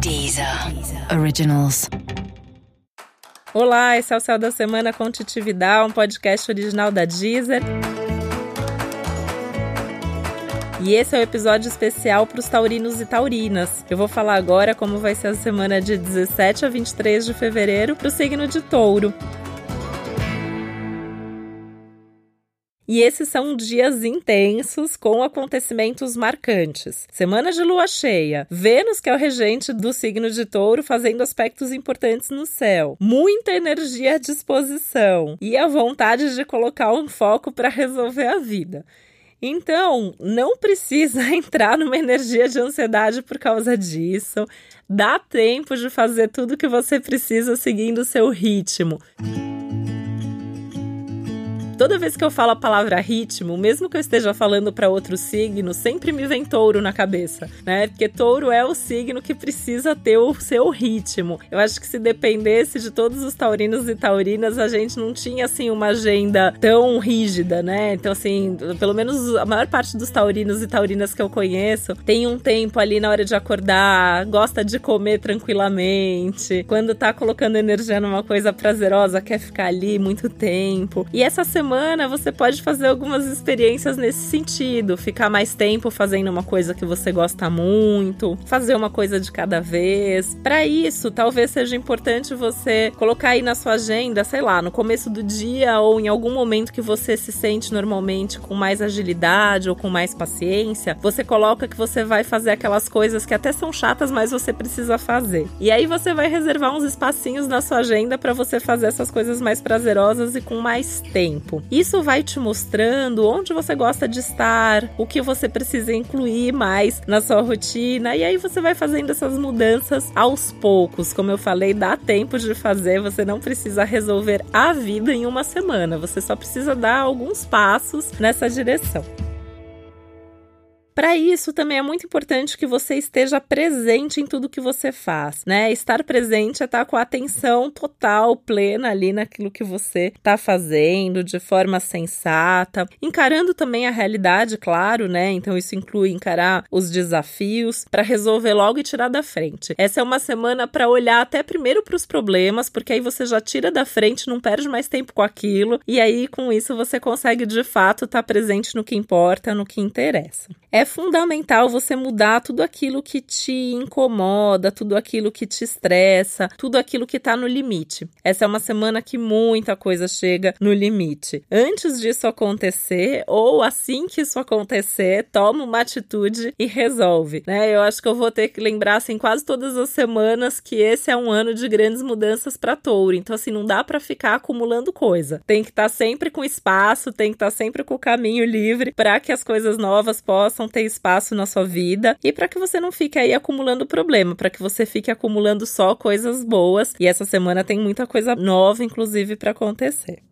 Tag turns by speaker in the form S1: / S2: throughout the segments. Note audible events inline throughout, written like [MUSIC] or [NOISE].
S1: Deezer. Originals.
S2: Olá, esse é o Céu da Semana com Titi Vidal, um podcast original da Deezer. E esse é o um episódio especial para os taurinos e taurinas. Eu vou falar agora como vai ser a semana de 17 a 23 de fevereiro para o signo de touro. E esses são dias intensos com acontecimentos marcantes. Semana de lua cheia, Vênus, que é o regente do signo de Touro, fazendo aspectos importantes no céu. Muita energia à disposição e a vontade de colocar um foco para resolver a vida. Então, não precisa [LAUGHS] entrar numa energia de ansiedade por causa disso. Dá tempo de fazer tudo que você precisa seguindo o seu ritmo. Toda vez que eu falo a palavra ritmo, mesmo que eu esteja falando para outro signo, sempre me vem touro na cabeça, né? Porque touro é o signo que precisa ter o seu ritmo. Eu acho que se dependesse de todos os taurinos e taurinas, a gente não tinha assim uma agenda tão rígida, né? Então assim, pelo menos a maior parte dos taurinos e taurinas que eu conheço tem um tempo ali na hora de acordar, gosta de comer tranquilamente, quando tá colocando energia numa coisa prazerosa, quer ficar ali muito tempo. E essa semana semana você pode fazer algumas experiências nesse sentido, ficar mais tempo fazendo uma coisa que você gosta muito, fazer uma coisa de cada vez. Para isso, talvez seja importante você colocar aí na sua agenda, sei lá, no começo do dia ou em algum momento que você se sente normalmente com mais agilidade ou com mais paciência, você coloca que você vai fazer aquelas coisas que até são chatas, mas você precisa fazer. E aí você vai reservar uns espacinhos na sua agenda para você fazer essas coisas mais prazerosas e com mais tempo tempo. Isso vai te mostrando onde você gosta de estar, o que você precisa incluir mais na sua rotina, e aí você vai fazendo essas mudanças aos poucos. Como eu falei, dá tempo de fazer, você não precisa resolver a vida em uma semana, você só precisa dar alguns passos nessa direção. Para isso, também é muito importante que você esteja presente em tudo que você faz, né? Estar presente é estar com a atenção total, plena ali naquilo que você está fazendo, de forma sensata, encarando também a realidade, claro, né? Então, isso inclui encarar os desafios para resolver logo e tirar da frente. Essa é uma semana para olhar até primeiro para os problemas, porque aí você já tira da frente, não perde mais tempo com aquilo, e aí com isso você consegue de fato estar tá presente no que importa, no que interessa. É fundamental você mudar tudo aquilo que te incomoda, tudo aquilo que te estressa, tudo aquilo que está no limite. Essa é uma semana que muita coisa chega no limite. Antes disso acontecer, ou assim que isso acontecer, toma uma atitude e resolve, né? Eu acho que eu vou ter que lembrar assim quase todas as semanas que esse é um ano de grandes mudanças para touro. Então assim, não dá para ficar acumulando coisa. Tem que estar tá sempre com espaço, tem que estar tá sempre com o caminho livre para que as coisas novas possam ter espaço na sua vida e para que você não fique aí acumulando problema, para que você fique acumulando só coisas boas. E essa semana tem muita coisa nova, inclusive, para acontecer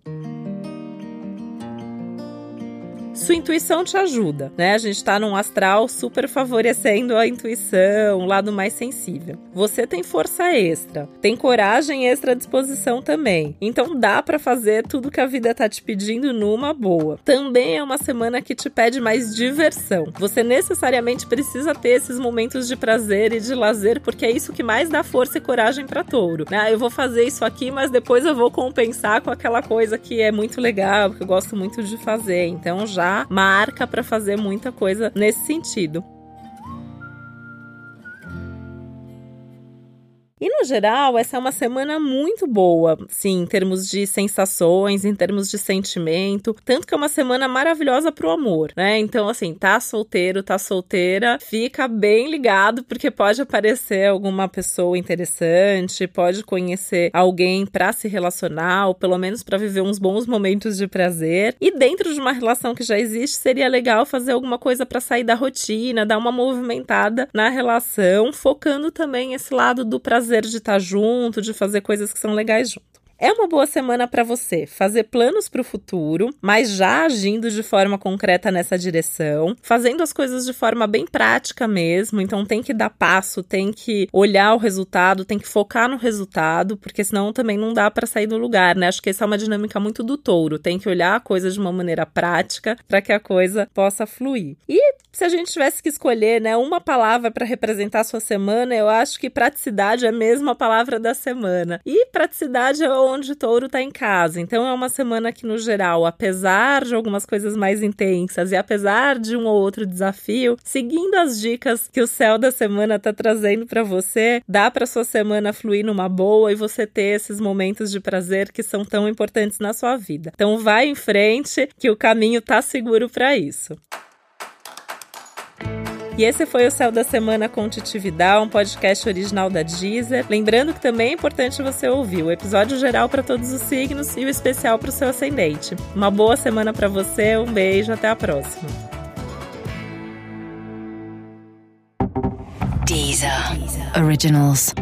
S2: sua intuição te ajuda, né? A gente tá num astral super favorecendo a intuição, o lado mais sensível. Você tem força extra, tem coragem e extra disposição também. Então dá para fazer tudo que a vida tá te pedindo numa boa. Também é uma semana que te pede mais diversão. Você necessariamente precisa ter esses momentos de prazer e de lazer, porque é isso que mais dá força e coragem para touro. Ah, eu vou fazer isso aqui, mas depois eu vou compensar com aquela coisa que é muito legal, que eu gosto muito de fazer. Então já marca para fazer muita coisa nesse sentido. E no geral, essa é uma semana muito boa, sim, em termos de sensações, em termos de sentimento, tanto que é uma semana maravilhosa pro amor, né? Então, assim, tá solteiro, tá solteira, fica bem ligado porque pode aparecer alguma pessoa interessante, pode conhecer alguém para se relacionar, ou pelo menos para viver uns bons momentos de prazer. E dentro de uma relação que já existe, seria legal fazer alguma coisa para sair da rotina, dar uma movimentada na relação, focando também esse lado do prazer prazer de estar junto, de fazer coisas que são legais junto. É uma boa semana para você fazer planos para o futuro, mas já agindo de forma concreta nessa direção, fazendo as coisas de forma bem prática mesmo. Então tem que dar passo, tem que olhar o resultado, tem que focar no resultado, porque senão também não dá para sair do lugar, né? Acho que essa é uma dinâmica muito do touro. Tem que olhar a coisa de uma maneira prática para que a coisa possa fluir. E se a gente tivesse que escolher, né, uma palavra para representar a sua semana, eu acho que praticidade é mesmo a palavra da semana. E praticidade é onde o touro tá em casa. Então é uma semana que no geral, apesar de algumas coisas mais intensas e apesar de um ou outro desafio, seguindo as dicas que o céu da semana tá trazendo para você, dá para sua semana fluir numa boa e você ter esses momentos de prazer que são tão importantes na sua vida. Então vai em frente que o caminho tá seguro para isso. E esse foi o Céu da Semana com Titividade, um podcast original da Deezer. Lembrando que também é importante você ouvir o episódio geral para todos os signos e o especial para o seu ascendente. Uma boa semana para você, um beijo, até a próxima.
S1: Deezer. Originals.